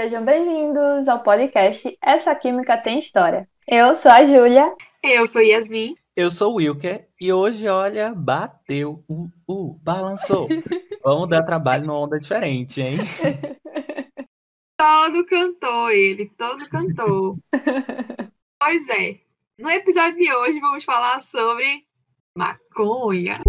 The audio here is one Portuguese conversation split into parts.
sejam bem-vindos ao podcast Essa Química Tem História. Eu sou a Júlia. Eu sou Yasmin. Eu sou o Wilker e hoje, olha, bateu, uh, uh, balançou. Vamos dar trabalho numa onda diferente, hein? Todo cantou ele, todo cantou. pois é, no episódio de hoje vamos falar sobre maconha.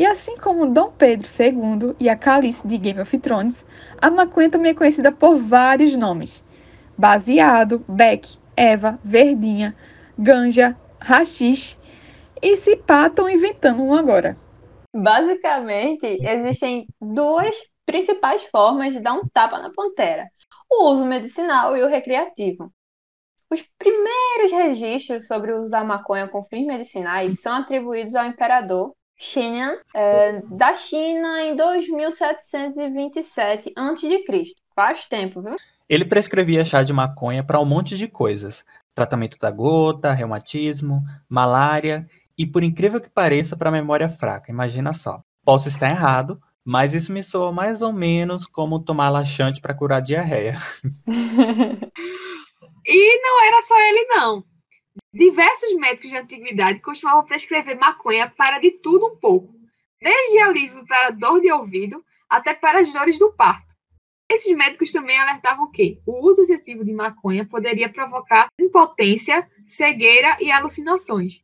E assim como Dom Pedro II e a Calice de Game of Thrones, a maconha também é conhecida por vários nomes: baseado, beck, eva, verdinha, ganja, rachixe e se pá estão inventando um agora. Basicamente, existem duas principais formas de dar um tapa na pantera: o uso medicinal e o recreativo. Os primeiros registros sobre o uso da maconha com fins medicinais são atribuídos ao imperador Xinan, é, da China em 2727 a.C. Faz tempo, viu? Ele prescrevia chá de maconha para um monte de coisas: tratamento da gota, reumatismo, malária e, por incrível que pareça, para memória fraca. Imagina só. Posso estar errado, mas isso me soa mais ou menos como tomar laxante para curar diarreia. e não era só ele, não. Diversos médicos de antiguidade costumavam prescrever maconha para de tudo um pouco, desde alívio para dor de ouvido até para as dores do parto. Esses médicos também alertavam que o uso excessivo de maconha poderia provocar impotência, cegueira e alucinações.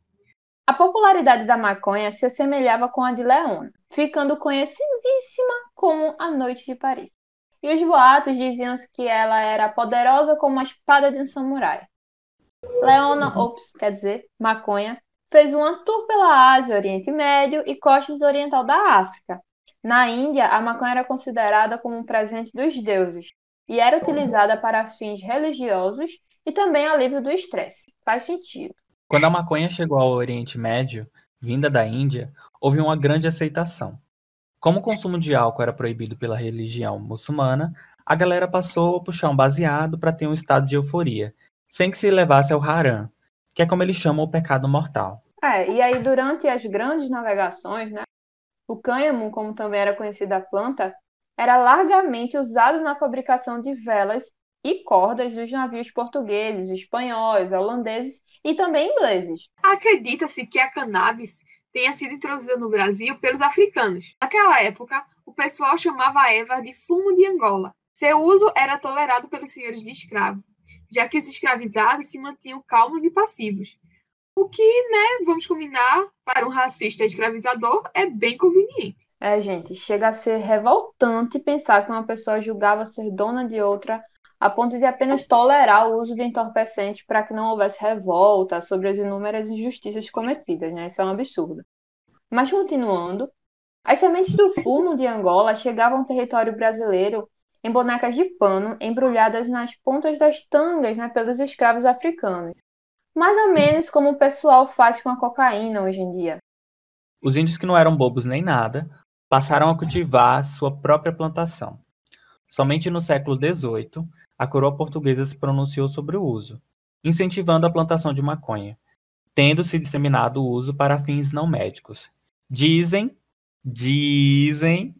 A popularidade da maconha se assemelhava com a de Leona, ficando conhecidíssima como a Noite de Paris. E os boatos diziam que ela era poderosa como a espada de um samurai. Leona Ops, quer dizer, maconha, fez um tour pela Ásia, Oriente Médio e costas oriental da África. Na Índia, a maconha era considerada como um presente dos deuses e era utilizada para fins religiosos e também alívio do estresse. Faz sentido. Quando a maconha chegou ao Oriente Médio, vinda da Índia, houve uma grande aceitação. Como o consumo de álcool era proibido pela religião muçulmana, a galera passou a puxar um baseado para ter um estado de euforia sem que se levasse ao haram, que é como eles chamam o pecado mortal. É, e aí durante as grandes navegações, né, o cânhamo, como também era conhecida a planta, era largamente usado na fabricação de velas e cordas dos navios portugueses, espanhóis, holandeses e também ingleses. Acredita-se que a cannabis tenha sido introduzida no Brasil pelos africanos. Naquela época, o pessoal chamava a erva de fumo de Angola. Seu uso era tolerado pelos senhores de escravo já que os escravizados se mantinham calmos e passivos. O que, né, vamos combinar, para um racista escravizador é bem conveniente. É, gente, chega a ser revoltante pensar que uma pessoa julgava ser dona de outra a ponto de apenas tolerar o uso de entorpecentes para que não houvesse revolta sobre as inúmeras injustiças cometidas, né? Isso é um absurdo. Mas continuando, as sementes do fumo de Angola chegavam ao território brasileiro em bonecas de pano embrulhadas nas pontas das tangas né, pelos escravos africanos. Mais ou menos como o pessoal faz com a cocaína hoje em dia. Os índios que não eram bobos nem nada passaram a cultivar sua própria plantação. Somente no século XVIII, a coroa portuguesa se pronunciou sobre o uso, incentivando a plantação de maconha, tendo se disseminado o uso para fins não médicos. Dizem, dizem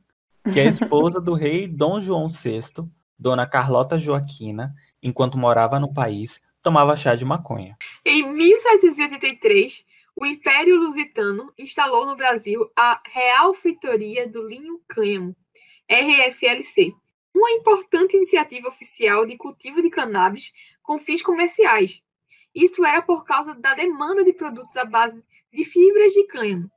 que a esposa do rei Dom João VI, Dona Carlota Joaquina, enquanto morava no país, tomava chá de maconha. Em 1783, o Império Lusitano instalou no Brasil a Real Feitoria do Linho Cânhamo, RFLC, uma importante iniciativa oficial de cultivo de cannabis com fins comerciais. Isso era por causa da demanda de produtos à base de fibras de cânhamo,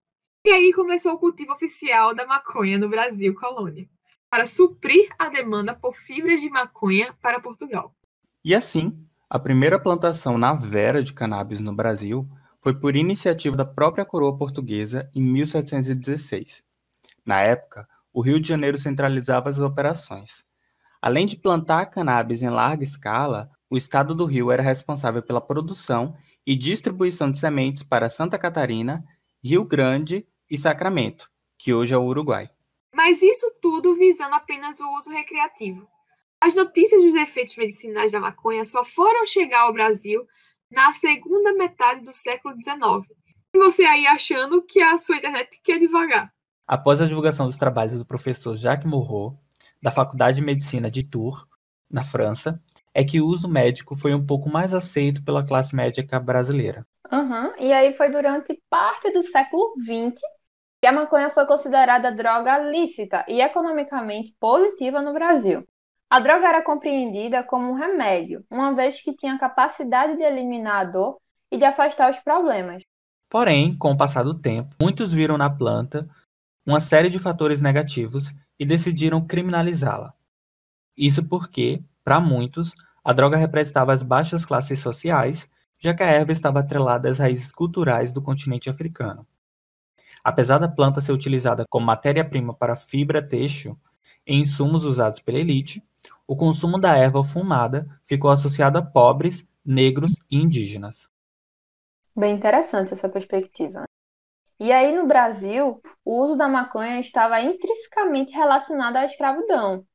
e aí começou o cultivo oficial da maconha no Brasil colônia, para suprir a demanda por fibras de maconha para Portugal. E assim, a primeira plantação na vera de cannabis no Brasil foi por iniciativa da própria coroa portuguesa em 1716. Na época, o Rio de Janeiro centralizava as operações. Além de plantar cannabis em larga escala, o estado do Rio era responsável pela produção e distribuição de sementes para Santa Catarina, Rio Grande e Sacramento, que hoje é o Uruguai. Mas isso tudo visando apenas o uso recreativo. As notícias dos efeitos medicinais da maconha só foram chegar ao Brasil na segunda metade do século XIX, você aí achando que a sua internet quer devagar. Após a divulgação dos trabalhos do professor Jacques Moreau, da Faculdade de Medicina de Tours, na França, é que o uso médico foi um pouco mais aceito pela classe médica brasileira. Uhum. E aí foi durante parte do século XX que a maconha foi considerada droga lícita e economicamente positiva no Brasil. A droga era compreendida como um remédio, uma vez que tinha capacidade de eliminar a dor e de afastar os problemas. Porém, com o passar do tempo, muitos viram na planta uma série de fatores negativos e decidiram criminalizá-la. Isso porque, para muitos, a droga representava as baixas classes sociais, já que a erva estava atrelada às raízes culturais do continente africano. Apesar da planta ser utilizada como matéria-prima para fibra têxtil e insumos usados pela elite, o consumo da erva fumada ficou associado a pobres, negros e indígenas. Bem interessante essa perspectiva. E aí, no Brasil, o uso da maconha estava intrinsecamente relacionado à escravidão.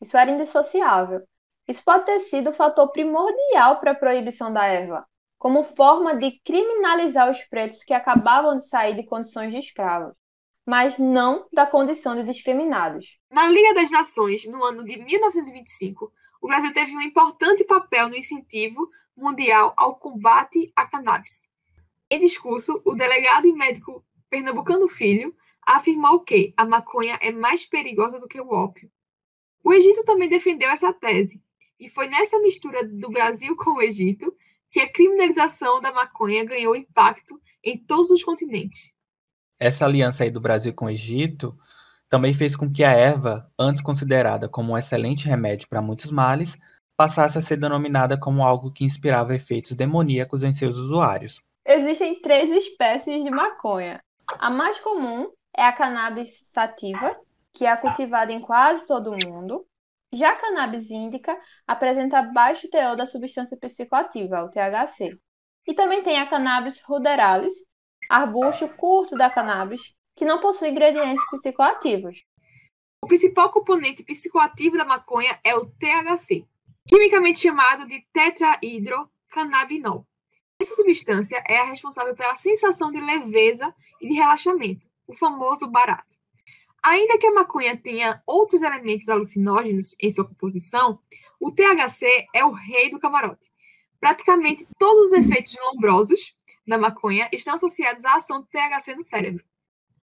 Isso era indissociável. Isso pode ter sido o fator primordial para a proibição da erva, como forma de criminalizar os pretos que acabavam de sair de condições de escravos mas não da condição de discriminados. Na Liga das Nações, no ano de 1925, o Brasil teve um importante papel no incentivo mundial ao combate à cannabis. Em discurso, o delegado e médico Pernambucano Filho afirmou que a maconha é mais perigosa do que o ópio. O Egito também defendeu essa tese, e foi nessa mistura do Brasil com o Egito que a criminalização da maconha ganhou impacto em todos os continentes essa aliança aí do Brasil com o Egito também fez com que a erva, antes considerada como um excelente remédio para muitos males, passasse a ser denominada como algo que inspirava efeitos demoníacos em seus usuários. Existem três espécies de maconha. A mais comum é a cannabis sativa, que é cultivada em quase todo o mundo. Já a cannabis índica apresenta baixo teor da substância psicoativa, o THC. E também tem a cannabis ruderalis, arbusto curto da cannabis, que não possui ingredientes psicoativos. O principal componente psicoativo da maconha é o THC, quimicamente chamado de tetrahidrocannabinol. Essa substância é a responsável pela sensação de leveza e de relaxamento, o famoso barato. Ainda que a maconha tenha outros elementos alucinógenos em sua composição, o THC é o rei do camarote. Praticamente todos os efeitos lombrosos da maconha estão associados à ação do THC no cérebro.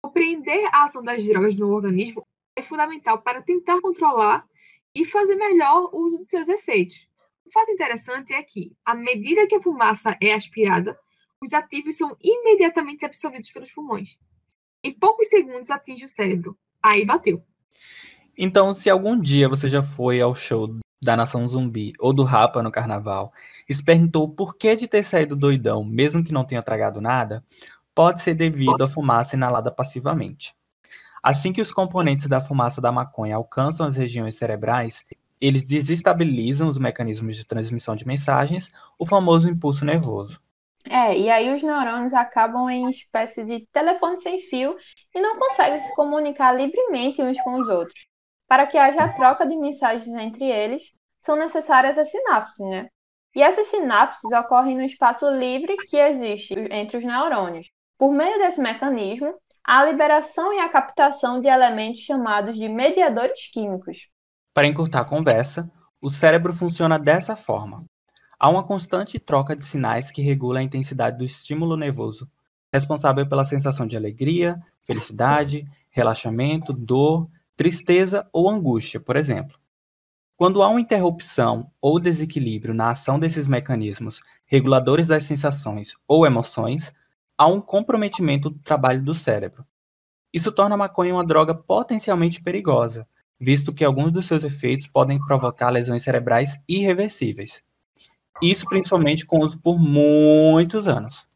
Compreender a ação das drogas no organismo é fundamental para tentar controlar e fazer melhor o uso de seus efeitos. Um fato interessante é que, à medida que a fumaça é aspirada, os ativos são imediatamente absorvidos pelos pulmões. Em poucos segundos atinge o cérebro. Aí bateu. Então, se algum dia você já foi ao show da Nação Zumbi ou do Rapa no carnaval e se perguntou o porquê de ter saído doidão, mesmo que não tenha tragado nada, pode ser devido à fumaça inalada passivamente. Assim que os componentes da fumaça da maconha alcançam as regiões cerebrais, eles desestabilizam os mecanismos de transmissão de mensagens, o famoso impulso nervoso. É, e aí os neurônios acabam em espécie de telefone sem fio e não conseguem se comunicar livremente uns com os outros. Para que haja troca de mensagens entre eles, são necessárias as sinapses, né? E essas sinapses ocorrem no espaço livre que existe entre os neurônios. Por meio desse mecanismo, há a liberação e a captação de elementos chamados de mediadores químicos. Para encurtar a conversa, o cérebro funciona dessa forma. Há uma constante troca de sinais que regula a intensidade do estímulo nervoso, responsável pela sensação de alegria, felicidade, relaxamento, dor tristeza ou angústia, por exemplo. Quando há uma interrupção ou desequilíbrio na ação desses mecanismos reguladores das sensações ou emoções, há um comprometimento do trabalho do cérebro. Isso torna a maconha uma droga potencialmente perigosa, visto que alguns dos seus efeitos podem provocar lesões cerebrais irreversíveis. Isso principalmente com uso por muitos anos.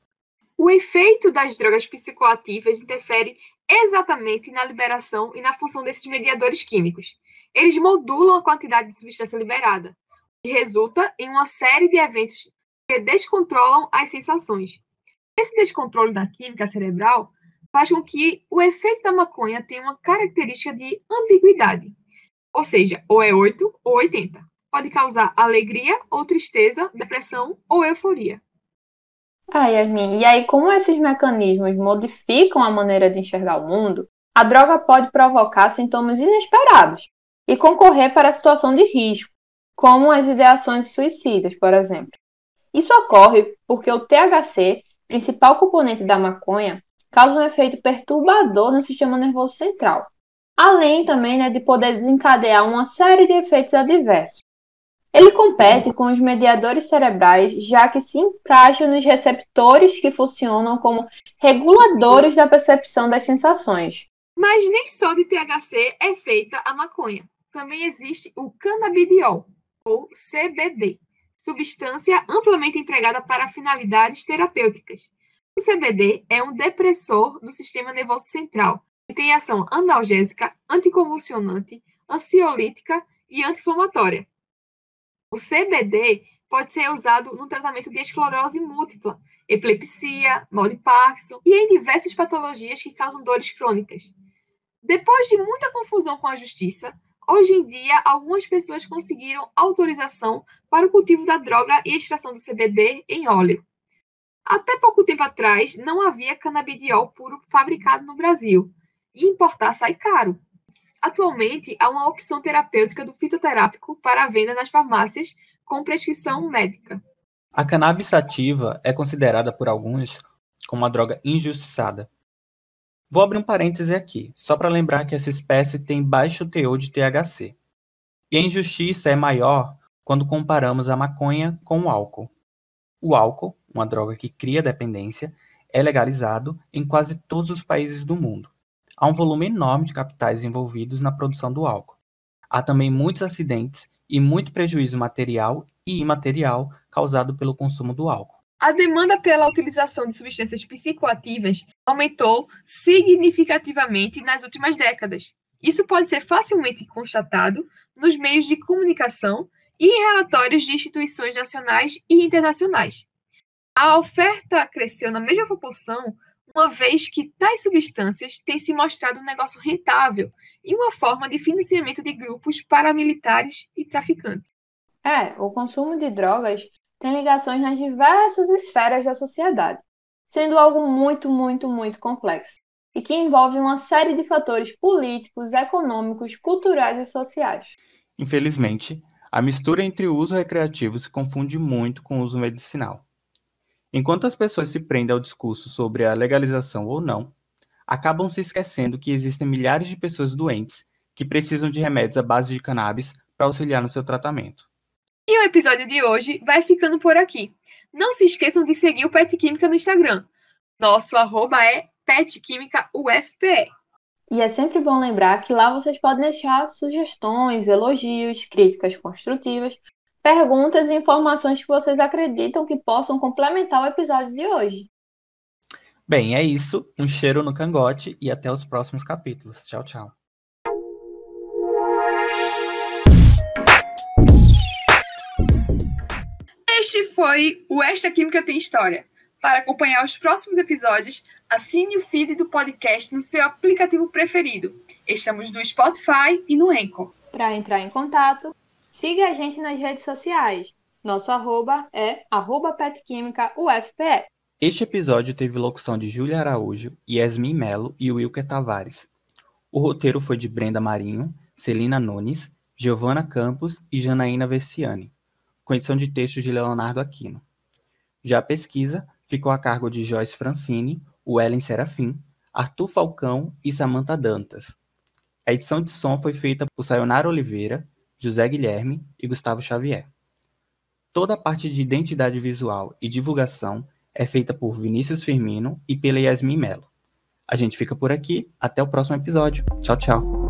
O efeito das drogas psicoativas interfere exatamente na liberação e na função desses mediadores químicos. Eles modulam a quantidade de substância liberada, que resulta em uma série de eventos que descontrolam as sensações. Esse descontrole da química cerebral faz com que o efeito da maconha tenha uma característica de ambiguidade, ou seja, ou é 8 ou 80. Pode causar alegria ou tristeza, depressão ou euforia. Ah, Yasmin, e aí como esses mecanismos modificam a maneira de enxergar o mundo, a droga pode provocar sintomas inesperados e concorrer para a situação de risco, como as ideações suicidas, por exemplo. Isso ocorre porque o THC, principal componente da maconha, causa um efeito perturbador no sistema nervoso central, além também né, de poder desencadear uma série de efeitos adversos. Ele compete com os mediadores cerebrais, já que se encaixa nos receptores que funcionam como reguladores da percepção das sensações. Mas nem só de THC é feita a maconha. Também existe o canabidiol, ou CBD, substância amplamente empregada para finalidades terapêuticas. O CBD é um depressor do sistema nervoso central e tem ação analgésica, anticonvulsionante, ansiolítica e anti-inflamatória. O CBD pode ser usado no tratamento de esclerose múltipla, epilepsia, mal de Parkinson e em diversas patologias que causam dores crônicas. Depois de muita confusão com a justiça, hoje em dia algumas pessoas conseguiram autorização para o cultivo da droga e extração do CBD em óleo. Até pouco tempo atrás, não havia canabidiol puro fabricado no Brasil, e importar sai caro. Atualmente, há uma opção terapêutica do fitoterápico para a venda nas farmácias com prescrição médica. A cannabis sativa é considerada por alguns como uma droga injustiçada. Vou abrir um parêntese aqui, só para lembrar que essa espécie tem baixo teor de THC. E a injustiça é maior quando comparamos a maconha com o álcool. O álcool, uma droga que cria dependência, é legalizado em quase todos os países do mundo. Há um volume enorme de capitais envolvidos na produção do álcool. Há também muitos acidentes e muito prejuízo material e imaterial causado pelo consumo do álcool. A demanda pela utilização de substâncias psicoativas aumentou significativamente nas últimas décadas. Isso pode ser facilmente constatado nos meios de comunicação e em relatórios de instituições nacionais e internacionais. A oferta cresceu na mesma proporção, uma vez que tais substâncias têm se mostrado um negócio rentável e uma forma de financiamento de grupos paramilitares e traficantes. É, o consumo de drogas tem ligações nas diversas esferas da sociedade, sendo algo muito, muito, muito complexo e que envolve uma série de fatores políticos, econômicos, culturais e sociais. Infelizmente, a mistura entre o uso recreativo se confunde muito com o uso medicinal. Enquanto as pessoas se prendem ao discurso sobre a legalização ou não, acabam se esquecendo que existem milhares de pessoas doentes que precisam de remédios à base de cannabis para auxiliar no seu tratamento. E o episódio de hoje vai ficando por aqui. Não se esqueçam de seguir o Pet Química no Instagram. Nosso arroba é petquímicaufpe. E é sempre bom lembrar que lá vocês podem deixar sugestões, elogios, críticas construtivas, perguntas e informações que vocês acreditam que possam complementar o episódio de hoje. Bem, é isso. Um cheiro no cangote e até os próximos capítulos. Tchau, tchau. Este foi o Esta Química Tem História. Para acompanhar os próximos episódios, assine o feed do podcast no seu aplicativo preferido. Estamos no Spotify e no Anchor. Para entrar em contato, siga a gente nas redes sociais. Nosso arroba é arroba petquímicaufpe. Este episódio teve locução de Júlia Araújo, Yasmin Melo e Wilker Tavares. O roteiro foi de Brenda Marinho, Celina Nunes, Giovana Campos e Janaína Versiani com edição de textos de Leonardo Aquino. Já a pesquisa ficou a cargo de Joyce Francini, Wellen Serafim, Arthur Falcão e Samantha Dantas. A edição de som foi feita por Sayonara Oliveira, José Guilherme e Gustavo Xavier. Toda a parte de identidade visual e divulgação é feita por Vinícius Firmino e pela Yasmin Mello. A gente fica por aqui, até o próximo episódio. Tchau, tchau.